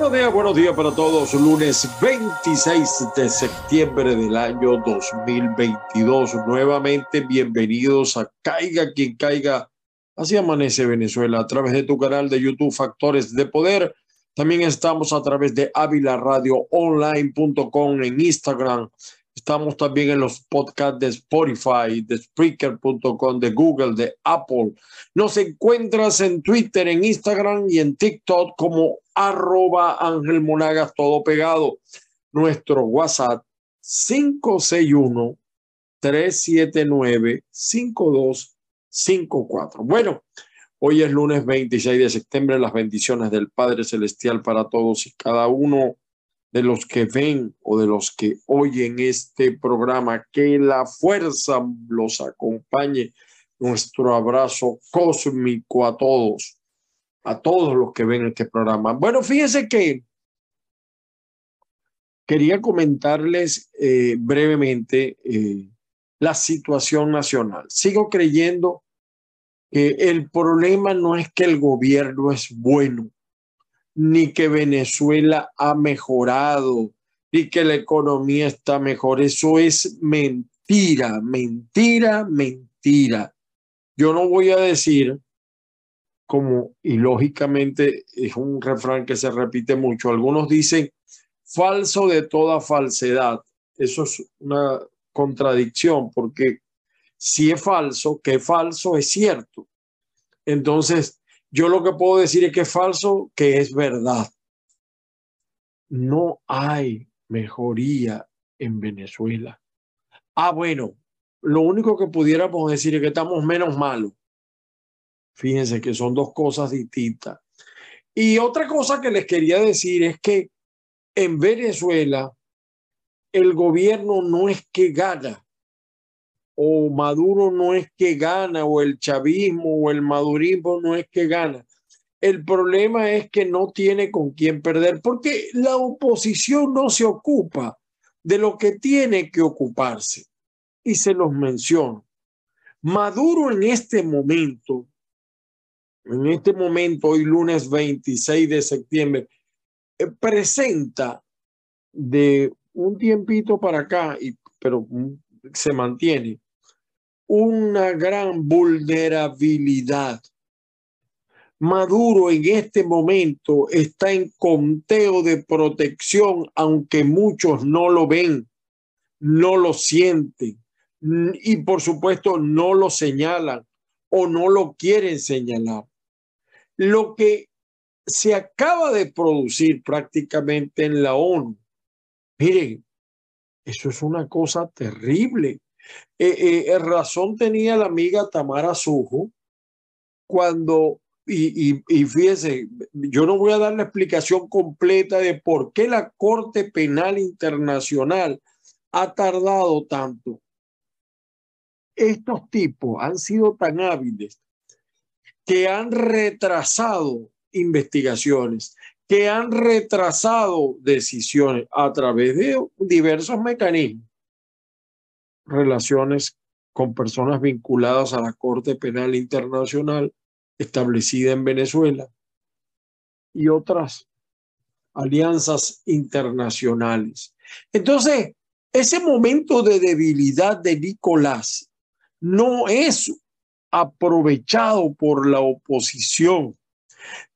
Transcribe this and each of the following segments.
Buenos días, buenos días para todos. Lunes 26 de septiembre del año 2022. Nuevamente bienvenidos a Caiga quien caiga. Así amanece Venezuela a través de tu canal de YouTube Factores de Poder. También estamos a través de avilaradioonline.com en Instagram. Estamos también en los podcasts de Spotify, de Spreaker.com, de Google, de Apple. Nos encuentras en Twitter, en Instagram y en TikTok como arroba Ángel Monagas, todo pegado. Nuestro WhatsApp 561 379 5254. Bueno, hoy es lunes 26 de septiembre, las bendiciones del Padre Celestial para todos y cada uno de los que ven o de los que oyen este programa, que la fuerza los acompañe. Nuestro abrazo cósmico a todos a todos los que ven este programa. Bueno, fíjense que quería comentarles eh, brevemente eh, la situación nacional. Sigo creyendo que el problema no es que el gobierno es bueno, ni que Venezuela ha mejorado, ni que la economía está mejor. Eso es mentira, mentira, mentira. Yo no voy a decir como, y lógicamente es un refrán que se repite mucho, algunos dicen falso de toda falsedad. Eso es una contradicción, porque si es falso, que falso es cierto. Entonces, yo lo que puedo decir es que es falso, que es verdad. No hay mejoría en Venezuela. Ah, bueno, lo único que pudiéramos decir es que estamos menos malos. Fíjense que son dos cosas distintas. Y otra cosa que les quería decir es que en Venezuela el gobierno no es que gana, o Maduro no es que gana, o el chavismo o el madurismo no es que gana. El problema es que no tiene con quién perder, porque la oposición no se ocupa de lo que tiene que ocuparse. Y se los menciono. Maduro en este momento en este momento, hoy lunes 26 de septiembre, eh, presenta de un tiempito para acá, y, pero se mantiene, una gran vulnerabilidad. Maduro en este momento está en conteo de protección, aunque muchos no lo ven, no lo sienten y por supuesto no lo señalan o no lo quieren señalar lo que se acaba de producir prácticamente en la ONU. Miren, eso es una cosa terrible. Eh, eh, razón tenía la amiga Tamara Sujo cuando, y, y, y fíjese, yo no voy a dar la explicación completa de por qué la Corte Penal Internacional ha tardado tanto. Estos tipos han sido tan hábiles que han retrasado investigaciones, que han retrasado decisiones a través de diversos mecanismos, relaciones con personas vinculadas a la Corte Penal Internacional establecida en Venezuela y otras alianzas internacionales. Entonces, ese momento de debilidad de Nicolás no es aprovechado por la oposición.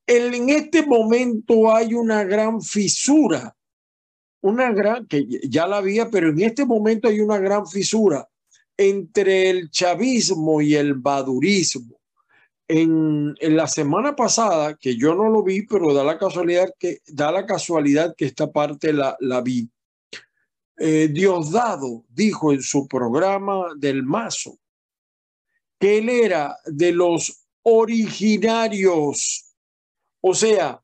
En este momento hay una gran fisura, una gran, que ya la había, pero en este momento hay una gran fisura entre el chavismo y el badurismo. En, en, la semana pasada, que yo no lo vi, pero da la casualidad que, da la casualidad que esta parte la, la vi. Eh, Diosdado dijo en su programa del Mazo que él era de los originarios. O sea,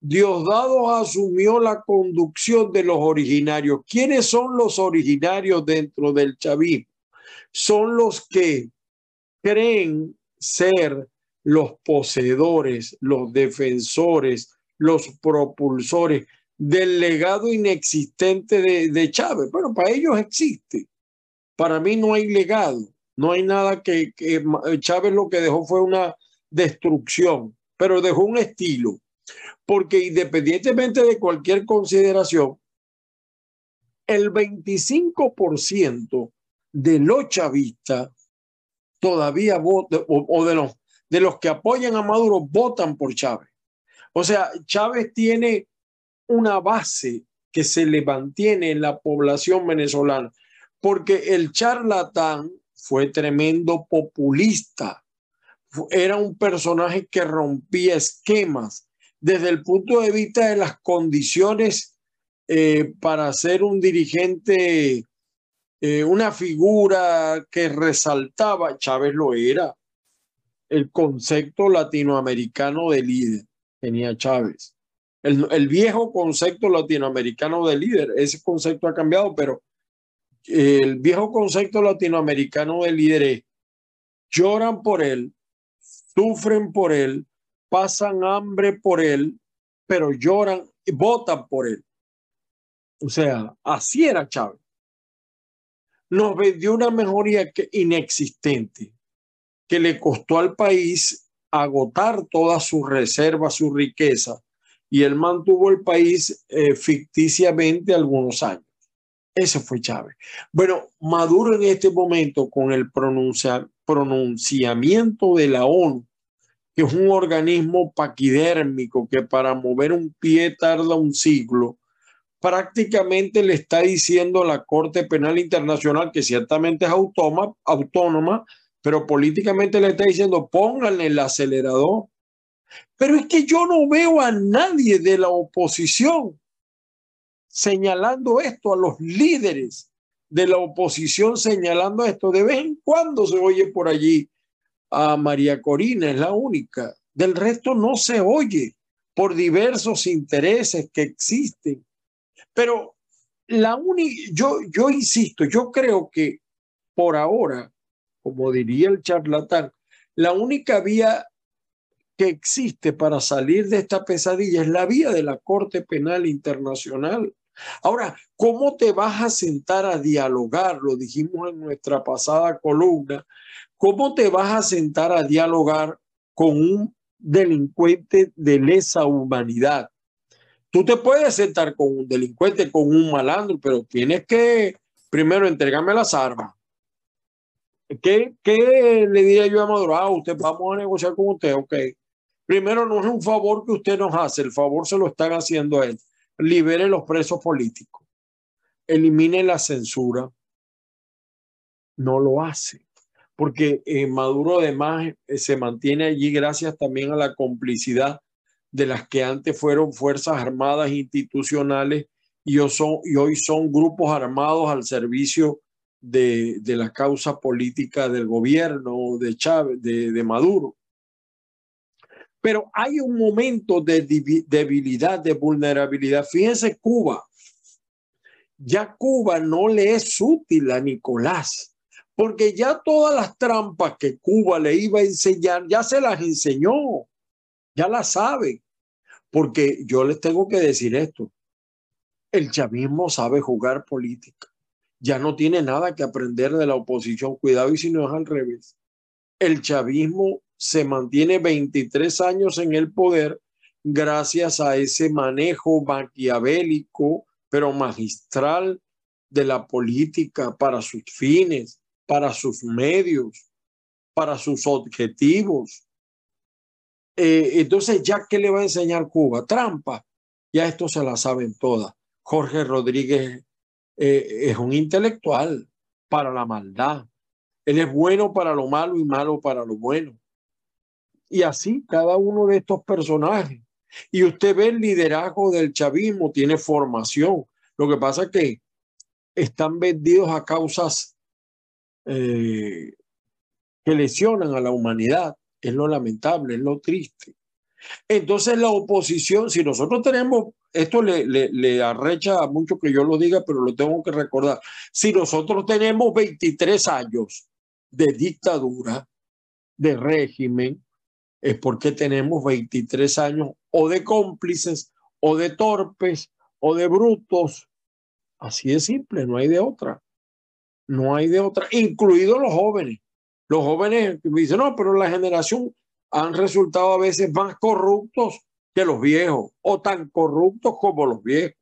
Diosdado asumió la conducción de los originarios. ¿Quiénes son los originarios dentro del chavismo? Son los que creen ser los poseedores, los defensores, los propulsores del legado inexistente de, Chávez. Bueno, para ellos existe. Para mí no hay legado. No hay nada que, Chávez lo que dejó fue una destrucción, pero dejó un estilo. Porque independientemente de cualquier consideración, el 25% de los chavistas todavía votan, o, de, los, de los que apoyan a Maduro, votan por Chávez. O sea, Chávez tiene una base que se le mantiene en la población venezolana, porque el charlatán fue tremendo populista, era un personaje que rompía esquemas desde el punto de vista de las condiciones eh, para ser un dirigente, eh, una figura que resaltaba, Chávez lo era, el concepto latinoamericano de líder, tenía Chávez. El, viejo concepto latinoamericano de líder, ese concepto ha cambiado, pero el viejo concepto latinoamericano de líder es, lloran por él, sufren por él, pasan hambre por él, pero lloran y votan por él. O sea, así era Chávez. Nos vendió una mejoría que, inexistente que le costó al país agotar todas sus reservas, su riqueza, y él mantuvo el país eh, ficticiamente algunos años. Ese fue Chávez. Bueno, Maduro en este momento con el pronunciamiento de la ONU que es un organismo paquidérmico que para mover un pie tarda un siglo, prácticamente le está diciendo a la Corte Penal Internacional, que ciertamente es autónoma, autónoma, pero políticamente le está diciendo, pónganle el acelerador. Pero es que yo no veo a nadie de la oposición señalando esto, a los líderes de la oposición señalando esto. De vez en cuando se oye por allí a María Corina, es la única. Del resto no se oye por diversos intereses que existen. Pero la única, yo, yo insisto, yo creo que por ahora, como diría el charlatán, la única vía que existe para salir de esta pesadilla es la vía de la Corte Penal Internacional. Ahora, ¿cómo te vas a sentar a dialogar? Lo dijimos en nuestra pasada columna, ¿Cómo te vas a sentar a dialogar con un delincuente de lesa humanidad? Tú te puedes sentar con un delincuente, con un malandro, pero tienes que primero entregarme las armas. ¿Qué, qué le diría yo a Maduro? Ah, usted vamos a negociar con usted, ok. Primero, no es un favor que usted nos hace, el favor se lo están haciendo a él. Libere los presos políticos, elimine la censura. No lo hace porque eh, Maduro además eh, se mantiene allí gracias también a la complicidad de las que antes fueron Fuerzas Armadas institucionales y hoy son, grupos armados al servicio de, de, la causa política del gobierno de Chávez, de, de Maduro. Pero hay un momento de debilidad, de vulnerabilidad. Fíjense Cuba. Ya Cuba no le es útil a Nicolás porque ya todas las trampas que Cuba le iba a enseñar, ya se las enseñó, ya las sabe. Porque yo les tengo que decir esto, el chavismo sabe jugar política, ya no tiene nada que aprender de la oposición, cuidado y si no es al revés. El chavismo se mantiene 23 años en el poder gracias a ese manejo maquiavélico, pero magistral de la política para sus fines, para sus medios, para sus objetivos. Eh, entonces, ¿ya qué le va a enseñar Cuba? Trampa. Ya esto se la saben todas. Jorge Rodríguez eh, es un intelectual para la maldad. Él es bueno para lo malo y malo para lo bueno. Y así cada uno de estos personajes. Y usted ve el liderazgo del chavismo, tiene formación. Lo que pasa es que están vendidos a causas eh, que lesionan a la humanidad. Es lo lamentable, es lo triste. Entonces la oposición, si nosotros tenemos, esto le, le, le, arrecha mucho que yo lo diga, pero lo tengo que recordar, si nosotros tenemos 23 años de dictadura, de régimen, es porque tenemos 23 años o de cómplices, o de torpes, o de brutos. Así de simple, no hay de otra. No hay de otra, incluidos los jóvenes. Los jóvenes dicen, no, pero la generación han resultado a veces más corruptos que los viejos o tan corruptos como los viejos.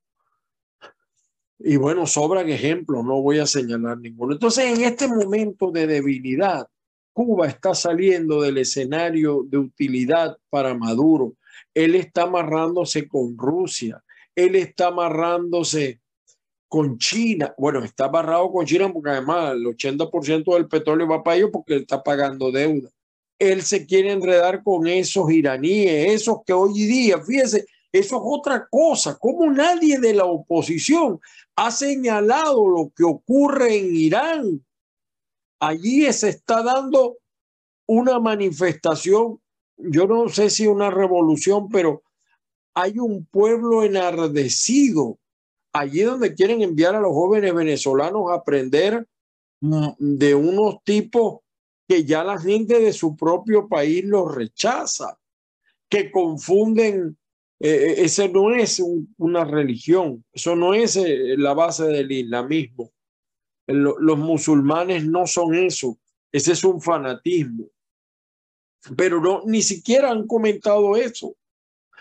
Y bueno, sobran ejemplos, no voy a señalar ninguno. Entonces, en este momento de debilidad, Cuba está saliendo del escenario de utilidad para Maduro. Él está amarrándose con Rusia, él está amarrándose con China. Bueno, está amarrado con China porque además el 80% del petróleo va para ellos porque él está pagando deuda. Él se quiere enredar con esos iraníes, esos que hoy día, fíjese, eso es otra cosa. Como nadie de la oposición ha señalado lo que ocurre en Irán. Allí se está dando una manifestación, yo no sé si una revolución, pero hay un pueblo enardecido allí donde quieren enviar a los jóvenes venezolanos a aprender mm, de unos tipos que ya la gente de su propio país los rechaza, que confunden eh, eh, ese no es una religión, eso no es eh, la base del islamismo. los musulmanes no son eso, ese es un fanatismo. Pero no, ni siquiera han comentado eso.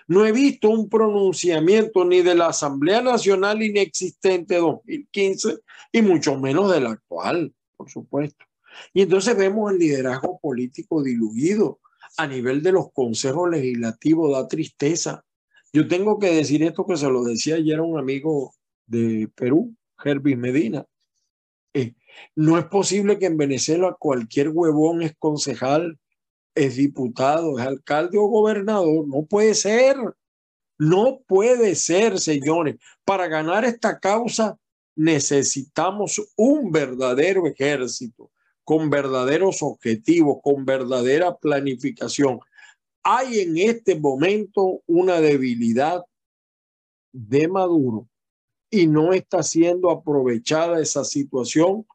No he visto un pronunciamiento ni de la Asamblea Nacional inexistente 2015 y mucho menos del actual, por supuesto. Y entonces vemos el liderazgo político diluido a nivel de los consejos legislativos, da tristeza yo tengo que decir esto que se lo decía ayer a un amigo de Perú, Herbis Medina. Eh, no es posible que en Venezuela cualquier huevón es concejal, es diputado, es alcalde o gobernador. No puede ser. No puede ser, señores. Para ganar esta causa necesitamos un verdadero ejército con verdaderos objetivos, con verdadera planificación hay en este momento una debilidad de Maduro y no está siendo aprovechada esa situación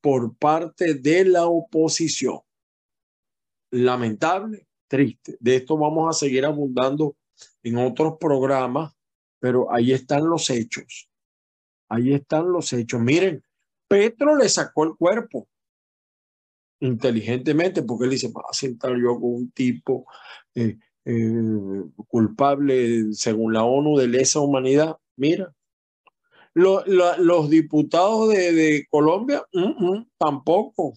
por parte de la oposición. Lamentable, triste. De esto vamos a seguir abundando en otros programas, pero ahí están los hechos. Ahí están los hechos. Miren, Petro le sacó el cuerpo inteligentemente, porque él dice, va a sentar yo con un tipo eh, eh, culpable, según la ONU, de lesa humanidad. Mira, los diputados de, Colombia, tampoco.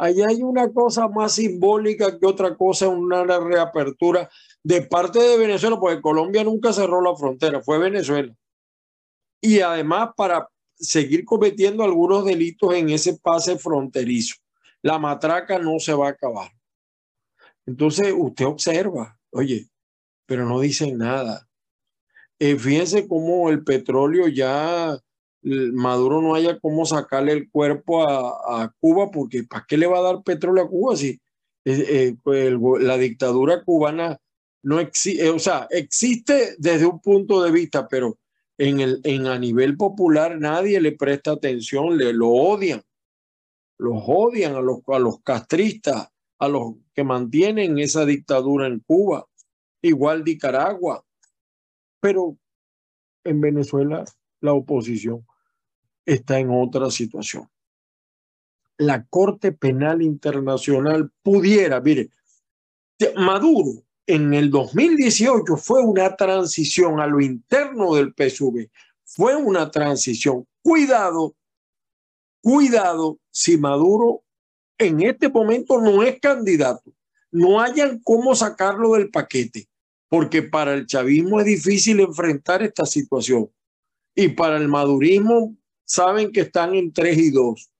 Allá hay una cosa más simbólica que otra cosa, una reapertura de parte de Venezuela, porque Colombia nunca cerró la frontera, fue Venezuela. Y además para seguir cometiendo algunos delitos en ese pase fronterizo la matraca no se va a acabar. Entonces usted observa, oye, pero no dicen nada. Eh, fíjense cómo el petróleo ya, Maduro no haya cómo sacarle el cuerpo a, Cuba, porque ¿para qué le va a dar petróleo a Cuba si eh, pues, la dictadura cubana no existe, o sea, existe desde un punto de vista, pero en, el, en a nivel popular nadie le presta atención, le lo odian los odian a los, a los castristas, a los que mantienen esa dictadura en Cuba, igual Nicaragua. Pero en Venezuela la oposición está en otra situación. La Corte Penal Internacional pudiera, mire, Maduro en el 2018 fue una transición a lo interno del PSV, fue una transición. Cuidado Cuidado si Maduro en este momento no es candidato, no hayan cómo sacarlo del paquete, porque para el chavismo es difícil enfrentar esta situación y para el madurismo saben que están en tres y dos.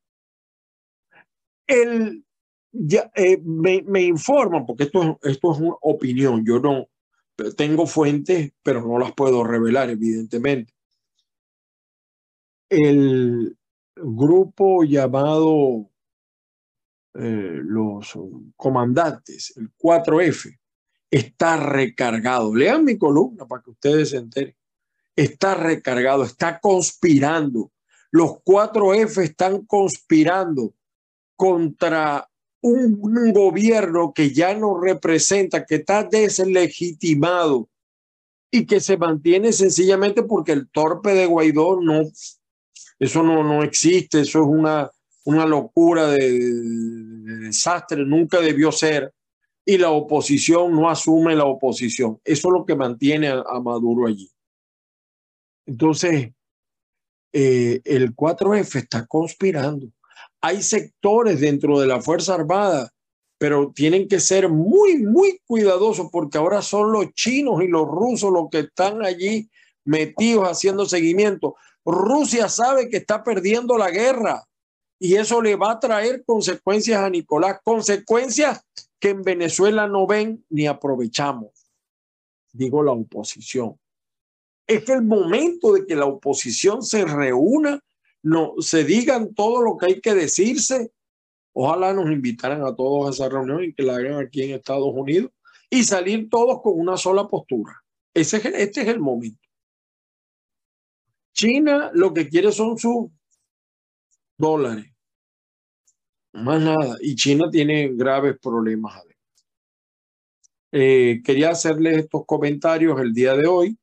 El, ya, eh, me, me, informan, porque esto, esto es una opinión, yo no tengo fuentes, pero no las puedo revelar, evidentemente. El, grupo llamado eh, los comandantes, el 4F, está recargado. Lean mi columna para que ustedes se enteren. Está recargado, está conspirando. Los 4F están conspirando contra un, un, gobierno que ya no representa, que está deslegitimado y que se mantiene sencillamente porque el torpe de Guaidó no eso no, no existe, eso es una, una locura de, desastre, nunca debió ser. y la oposición no asume la oposición. Eso es lo que mantiene a, Maduro allí. Entonces, eh, el 4F está conspirando. Hay sectores dentro de la Fuerza Armada, pero tienen que ser muy, muy cuidadosos porque ahora son los chinos y los rusos los que están allí metidos haciendo seguimiento. Rusia sabe que está perdiendo la guerra y eso le va a traer consecuencias a Nicolás, consecuencias que en Venezuela no ven ni aprovechamos, digo la oposición. Es que el momento de que la oposición se reúna, no, se digan todo lo que hay que decirse. Ojalá nos invitaran a todos a esa reunión y que la hagan aquí en Estados Unidos y salir todos con una sola postura. Ese este es el momento. China lo que quiere son sus dólares. Más nada. Y China tiene graves problemas. Eh, quería hacerles estos comentarios el día de hoy.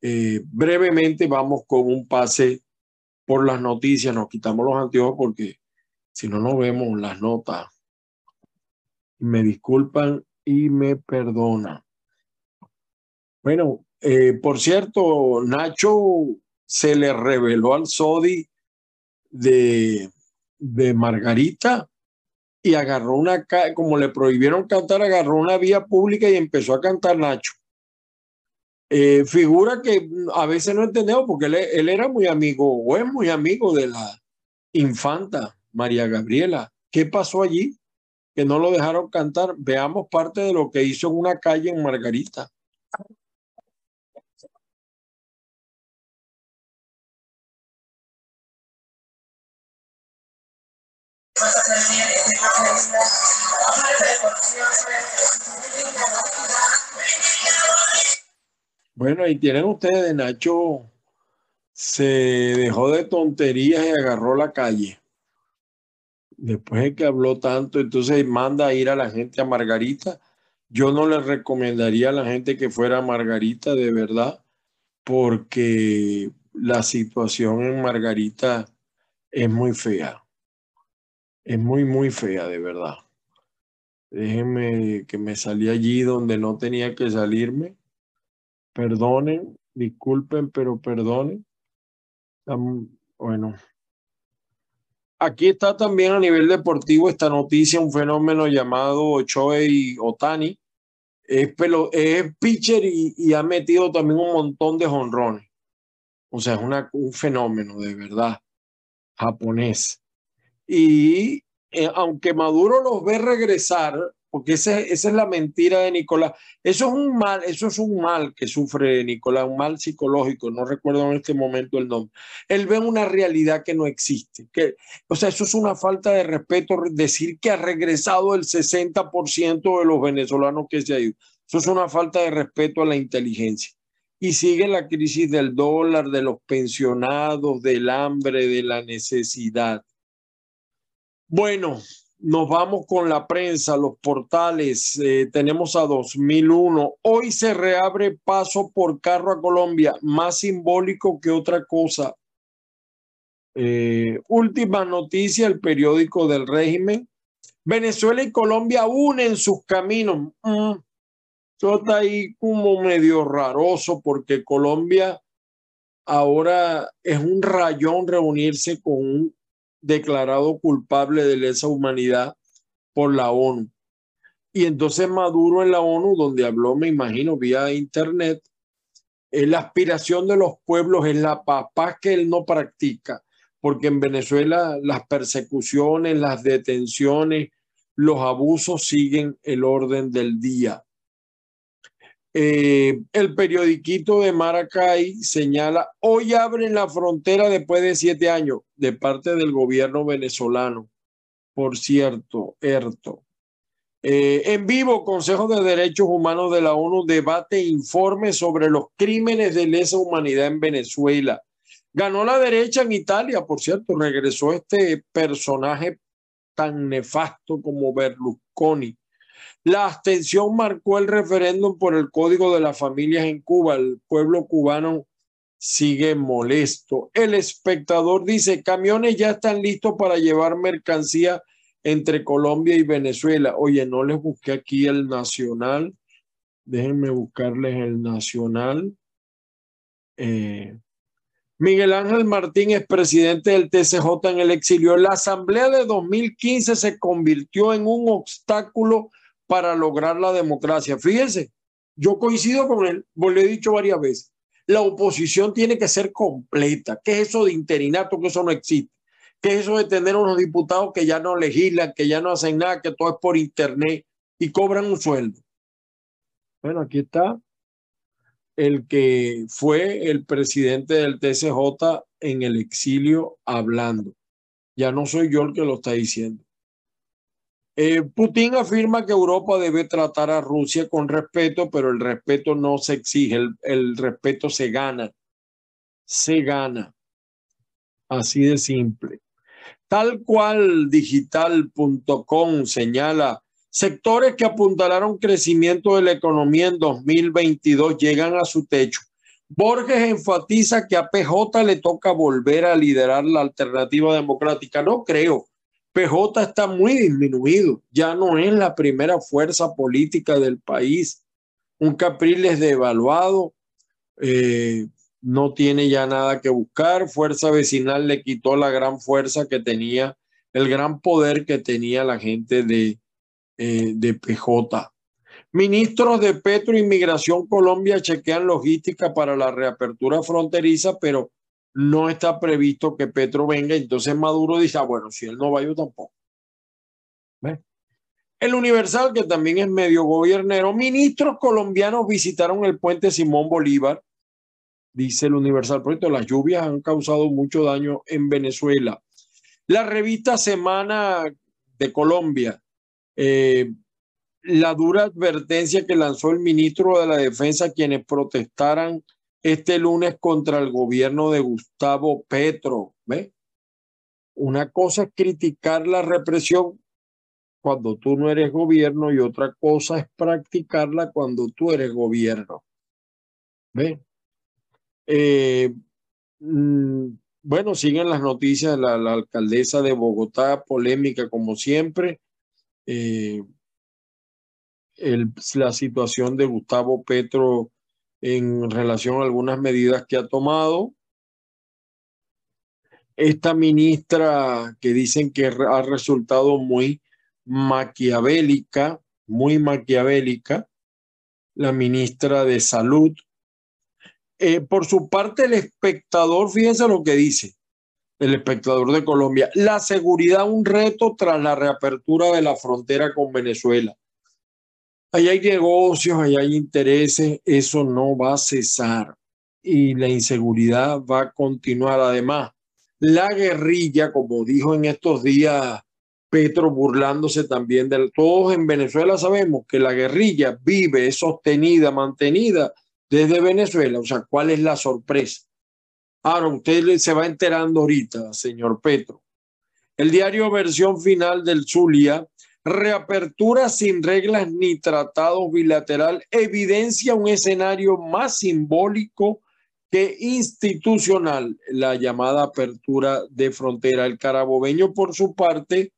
Eh, brevemente vamos con un pase por las noticias. Nos quitamos los anteojos porque si no, no vemos las notas. Me disculpan y me perdonan. Bueno, eh, por cierto, Nacho se le reveló al Sodi de, de Margarita y agarró una, como le prohibieron cantar, agarró una vía pública y empezó a cantar Nacho. Eh, figura que a veces no entendemos porque él, era muy amigo o es muy amigo de la infanta María Gabriela. ¿Qué pasó allí? Que no lo dejaron cantar. Veamos parte de lo que hizo en una calle en Margarita. Bueno, ahí tienen ustedes, Nacho se dejó de tonterías y agarró la calle. Después de que habló tanto, entonces manda a ir a la gente a Margarita. Yo no le recomendaría a la gente que fuera a Margarita, de verdad, porque la situación en Margarita es muy fea. Es muy, muy fea, de verdad. Déjenme que me salí allí donde no tenía que salirme perdonen, disculpen, pero perdonen. Bueno. Aquí está también a nivel deportivo esta noticia, un fenómeno llamado Choei Otani. Es, es pitcher y, ha metido también un montón de honrones. O sea, es un fenómeno de verdad japonés. Y eh, aunque Maduro los ve regresar, porque esa, es la mentira de Nicolás. Eso es un mal, eso es un mal que sufre Nicolás, un mal psicológico, no recuerdo en este momento el nombre. Él ve una realidad que no existe. Que, o sea, eso es una falta de respeto decir que ha regresado el 60% de los venezolanos que se ha ido. Eso es una falta de respeto a la inteligencia. Y sigue la crisis del dólar, de los pensionados, del hambre, de la necesidad. Bueno, nos vamos con la prensa, los portales. Eh, tenemos a 2001. Hoy se reabre paso por carro a Colombia, más simbólico que otra cosa. Eh, última noticia, el periódico del régimen. Venezuela y Colombia unen sus caminos. Mm, está ahí como medio raroso porque Colombia ahora es un rayón reunirse con un declarado culpable de lesa humanidad por la ONU. Y entonces Maduro en la ONU, donde habló, me imagino, vía internet, es la aspiración de los pueblos, es la paz, paz que él no practica, porque en Venezuela las persecuciones, las detenciones, los abusos siguen el orden del día. Eh, el periodiquito de Maracay señala, hoy abren la frontera después de siete años de parte del gobierno venezolano. Por cierto, ERTO. Eh, en vivo, Consejo de Derechos Humanos de la ONU debate informe sobre los crímenes de lesa humanidad en Venezuela. Ganó la derecha en Italia, por cierto, regresó este personaje tan nefasto como Berlusconi la abstención marcó el referéndum por el Código de las Familias en Cuba. El pueblo cubano sigue molesto. El espectador dice, camiones ya están listos para llevar mercancía entre Colombia y Venezuela. Oye, no les busqué aquí el nacional. Déjenme buscarles el nacional. Eh, Miguel Ángel Martín es presidente del TCJ en el exilio. La asamblea de 2015 se convirtió en un obstáculo para lograr la democracia. Fíjense, yo coincido con él, lo he dicho varias veces. La oposición tiene que ser completa. ¿Qué es eso de interinato? Que eso no existe. ¿Qué es eso de tener unos diputados que ya no legislan, que ya no hacen nada, que todo es por internet y cobran un sueldo? Bueno, aquí está el que fue el presidente del TCJ en el exilio hablando. Ya no soy yo el que lo está diciendo. Eh, Putin afirma que Europa debe tratar a Rusia con respeto, pero el respeto no se exige, el, el respeto se gana. Se gana. Así de simple. Tal cual digital.com señala, sectores que apuntalaron crecimiento de la economía en 2022 llegan a su techo. Borges enfatiza que a PJ le toca volver a liderar la alternativa democrática. No creo. PJ está muy disminuido, ya no es la primera fuerza política del país. Un Capriles devaluado, eh, no tiene ya nada que buscar. Fuerza vecinal le quitó la gran fuerza que tenía, el gran poder que tenía la gente de, eh, de PJ. Ministros de Petro Inmigración Colombia chequean logística para la reapertura fronteriza, pero no está previsto que Petro venga. Entonces Maduro dice, ah, bueno, si él no va, yo tampoco. El Universal, que también es medio gobernero, ministros colombianos visitaron el puente Simón Bolívar dice el Universal. Por las lluvias han causado mucho daño en Venezuela. La revista Semana de Colombia, eh, la dura advertencia que lanzó el ministro de la Defensa quienes protestaran este lunes contra el gobierno de Gustavo Petro. ¿Ve? Una cosa es criticar la represión cuando tú no eres gobierno y otra cosa es practicarla cuando tú eres gobierno. ¿Ve? Eh, mm, bueno, siguen las noticias, la, la, alcaldesa de Bogotá, polémica como siempre. Eh, la situación de Gustavo Petro en relación a algunas medidas que ha tomado. Esta ministra que dicen que ha resultado muy maquiavélica, muy maquiavélica, la ministra de Salud, eh, por su parte, el espectador, fíjense lo que dice el espectador de Colombia, la seguridad un reto tras la reapertura de la frontera con Venezuela. Ahí hay negocios, ahí hay intereses, eso no va a cesar y la inseguridad va a continuar. Además, la guerrilla, como dijo en estos días Petro burlándose también de todos en Venezuela sabemos que la guerrilla vive, es sostenida, mantenida desde Venezuela. O sea, ¿cuál es la sorpresa? Ahora, usted se va enterando ahorita, señor Petro. El diario versión final del Zulia, reapertura sin reglas ni tratados bilateral, evidencia un escenario más simbólico que institucional, la llamada apertura de frontera. El carabobeño, por su parte,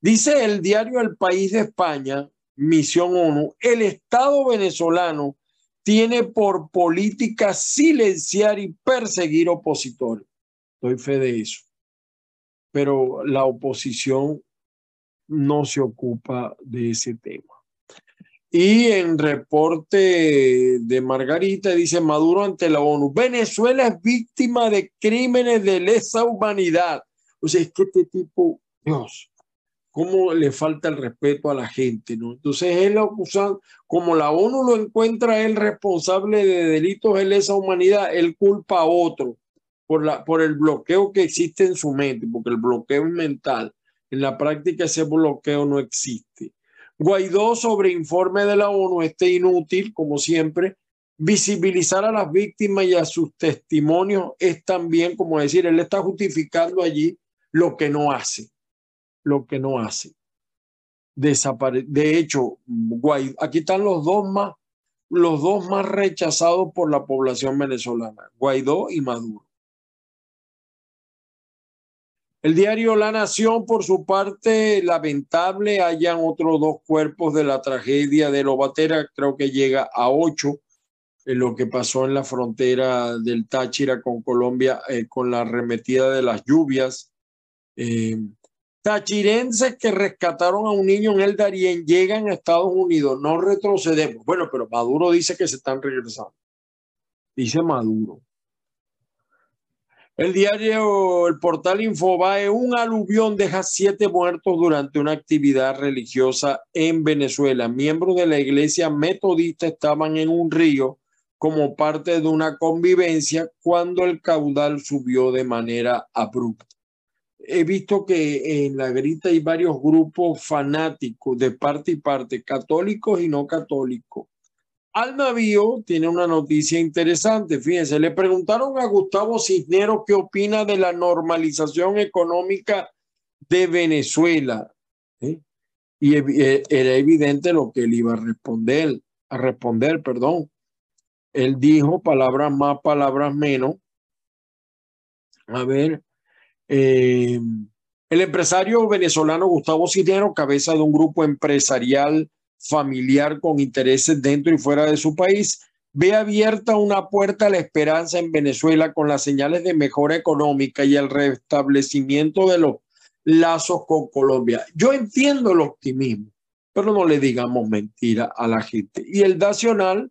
dice el diario El País de España, Misión ONU, el Estado venezolano tiene por política silenciar y perseguir opositores. Doy fe de eso. Pero la oposición no se ocupa de ese tema. Y en reporte de Margarita dice Maduro ante la ONU, Venezuela es víctima de crímenes de lesa humanidad. O sea, es que este tipo, Dios, cómo le falta el respeto a la gente, ¿no? Entonces él acusa, como la ONU lo encuentra él responsable de delitos de lesa humanidad, él culpa a otro por, la, por el bloqueo que existe en su mente, porque el bloqueo es mental. En la práctica ese bloqueo no existe. Guaidó sobre informe de la ONU, este inútil, como siempre, visibilizar a las víctimas y a sus testimonios es también, como decir, él está justificando allí lo que no hace lo que no hace. Desapare de hecho, Guaidó, aquí están los dos más, los dos más rechazados por la población venezolana, Guaidó y Maduro. El diario La Nación, por su parte, lamentable, hayan otros dos cuerpos de la tragedia de Lobatera, creo que llega a ocho, en lo que pasó en la frontera del Táchira con Colombia, eh, con la arremetida de las lluvias. Eh, tachirenses que rescataron a un niño en el Darién llegan a Estados Unidos, no retrocedemos. Bueno, pero Maduro dice que se están regresando. Dice Maduro. El diario, el portal Infobae, un aluvión deja siete muertos durante una actividad religiosa en Venezuela. Miembros de la iglesia metodista estaban en un río como parte de una convivencia cuando el caudal subió de manera abrupta. He visto que en la grita hay varios grupos fanáticos de parte y parte, católicos y no católicos, al navío tiene una noticia interesante. Fíjense, le preguntaron a Gustavo Cisneros qué opina de la normalización económica de Venezuela. Y eh, era evidente lo que él iba a responder, a responder, perdón. Él dijo palabras más, palabras menos. A ver, eh, el empresario venezolano Gustavo Cisneros, cabeza de un grupo empresarial familiar con intereses dentro y fuera de su país, ve abierta una puerta a la esperanza en Venezuela con las señales de mejora económica y el restablecimiento de los lazos con Colombia. Yo entiendo el optimismo, pero no le digamos mentira a la gente. Y el nacional,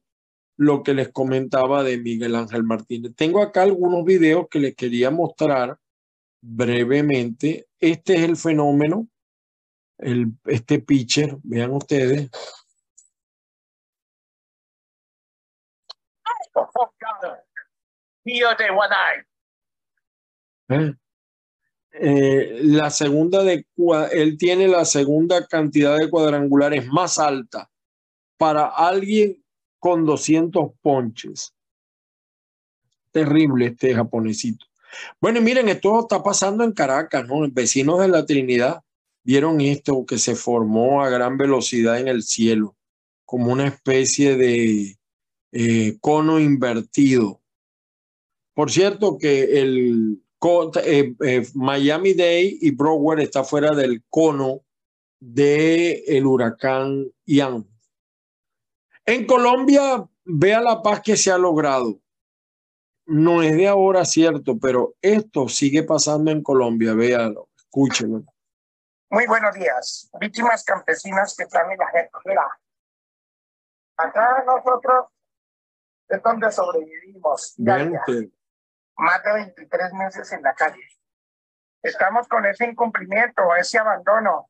lo que les comentaba de Miguel Ángel Martínez. Tengo acá algunos videos que les quería mostrar brevemente. Este es el fenómeno el, este pitcher, vean ustedes. ¿Eh? Eh, la segunda de él tiene la segunda cantidad de cuadrangulares más alta para alguien con 200 ponches. Terrible este japonesito. Bueno, miren, esto está pasando en Caracas, ¿no? Vecinos de la Trinidad vieron esto que se formó a gran velocidad en el cielo, como una especie de eh, cono invertido. Por cierto que el eh, eh, Miami Day y Broward está fuera del cono del el huracán Ian. En Colombia, vea la paz que se ha logrado. No es de ahora, cierto, pero esto sigue pasando en Colombia. Véalo, escúchenlo. Muy buenos días, víctimas campesinas que están en la gente. acá nosotros es donde sobrevivimos. Más de 23 meses en la calle. Estamos con ese incumplimiento, ese abandono,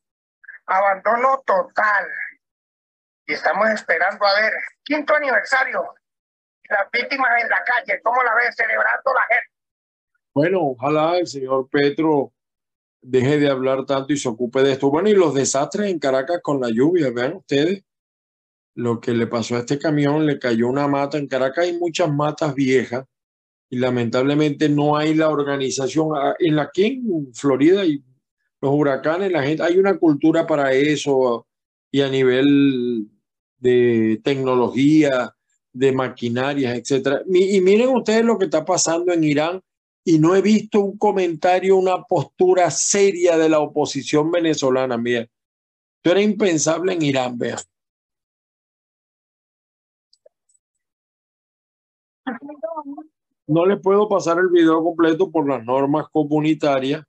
abandono total. Y estamos esperando a ver, quinto aniversario, las víctimas en la calle, ¿cómo la ves celebrando la gente? Bueno, ojalá el señor Petro deje de hablar tanto y se ocupe de esto. Bueno, y los desastres en Caracas con la lluvia, vean ustedes lo que le pasó a este camión, le cayó una mata. En Caracas hay muchas matas viejas y lamentablemente no hay la organización. Ah, en la aquí en Florida y los huracanes, la gente, hay una cultura para eso y a nivel de tecnología, de maquinarias, etcétera. Y miren ustedes lo que está pasando en Irán y no he visto un comentario, una postura seria de la oposición venezolana. Mira, esto era impensable en Irán, vea. No le puedo pasar el video completo por las normas comunitarias.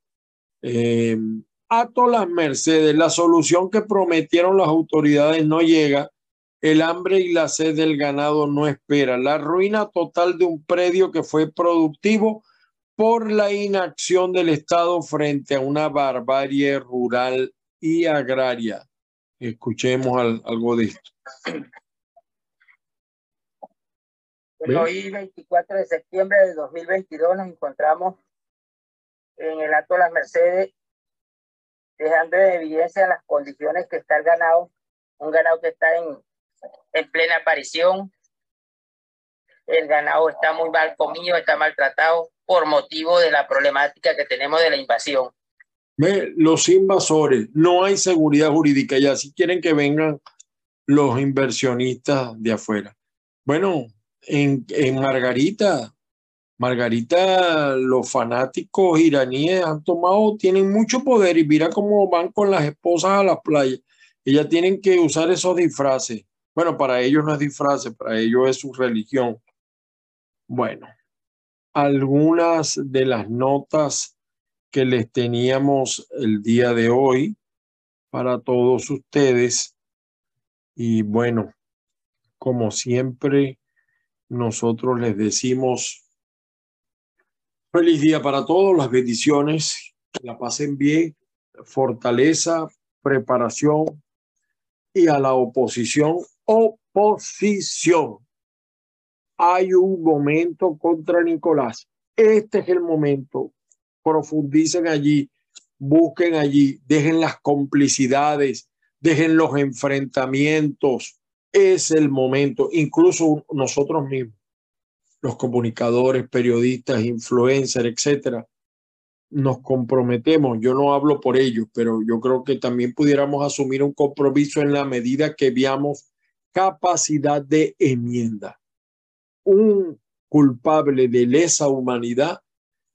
Eh, ato las Mercedes, la solución que prometieron las autoridades no llega. El hambre y la sed del ganado no espera. La ruina total de un predio que fue productivo por la inacción del Estado frente a una barbarie rural y agraria. Escuchemos algo de esto. hoy, 24 de septiembre de 2022, nos encontramos en el Alto de las Mercedes, dejando en evidencia las condiciones que está el ganado, un ganado que está en, en plena aparición. El ganado está muy mal comido, está maltratado, por motivo de la problemática que tenemos de la invasión. Los invasores, no hay seguridad jurídica ya, si quieren que vengan los inversionistas de afuera. Bueno, en, en Margarita Margarita, los fanáticos iraníes han tomado, tienen mucho poder y mira cómo van con las esposas a las playas. Ellas tienen que usar esos disfraces. Bueno, para ellos no es disfraces, para ellos es su religión. Bueno, algunas de las notas que les teníamos el día de hoy para todos ustedes. Y bueno, como siempre, nosotros les decimos Feliz día para todos, las bendiciones, que la pasen bien, fortaleza, preparación y a la oposición, oposición. Hay un momento contra Nicolás. Este es el momento. Profundicen allí, busquen allí, dejen las complicidades, dejen los enfrentamientos. Es el momento, incluso nosotros mismos los comunicadores, periodistas, influencers, etcétera, nos comprometemos. Yo no hablo por ellos, pero yo creo que también pudiéramos asumir un compromiso en la medida que veamos capacidad de enmienda. Un culpable de lesa humanidad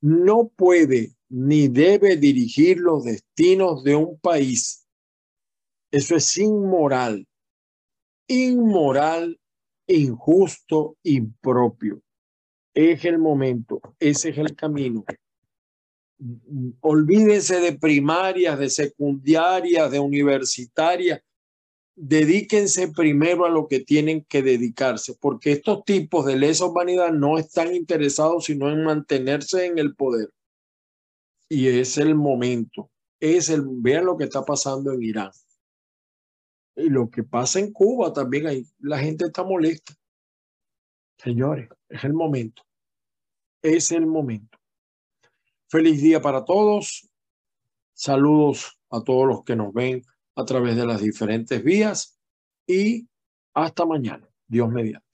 no puede ni debe dirigir los destinos de un país. Eso es inmoral, inmoral, injusto, impropio es el momento, ese es el camino. Olvídense de primarias, de secundarias, de universitarias. Dedíquense primero a lo que tienen que dedicarse, porque estos tipos de lesa humanidad no están interesados sino en mantenerse en el poder. Y es el momento. Es el, vean lo que está pasando en Irán. Y lo que pasa en Cuba también, ahí la gente está molesta. Señores, es el momento. Es el momento. Feliz día para todos. Saludos a todos los que nos ven a través de las diferentes vías y hasta mañana. Dios mediante.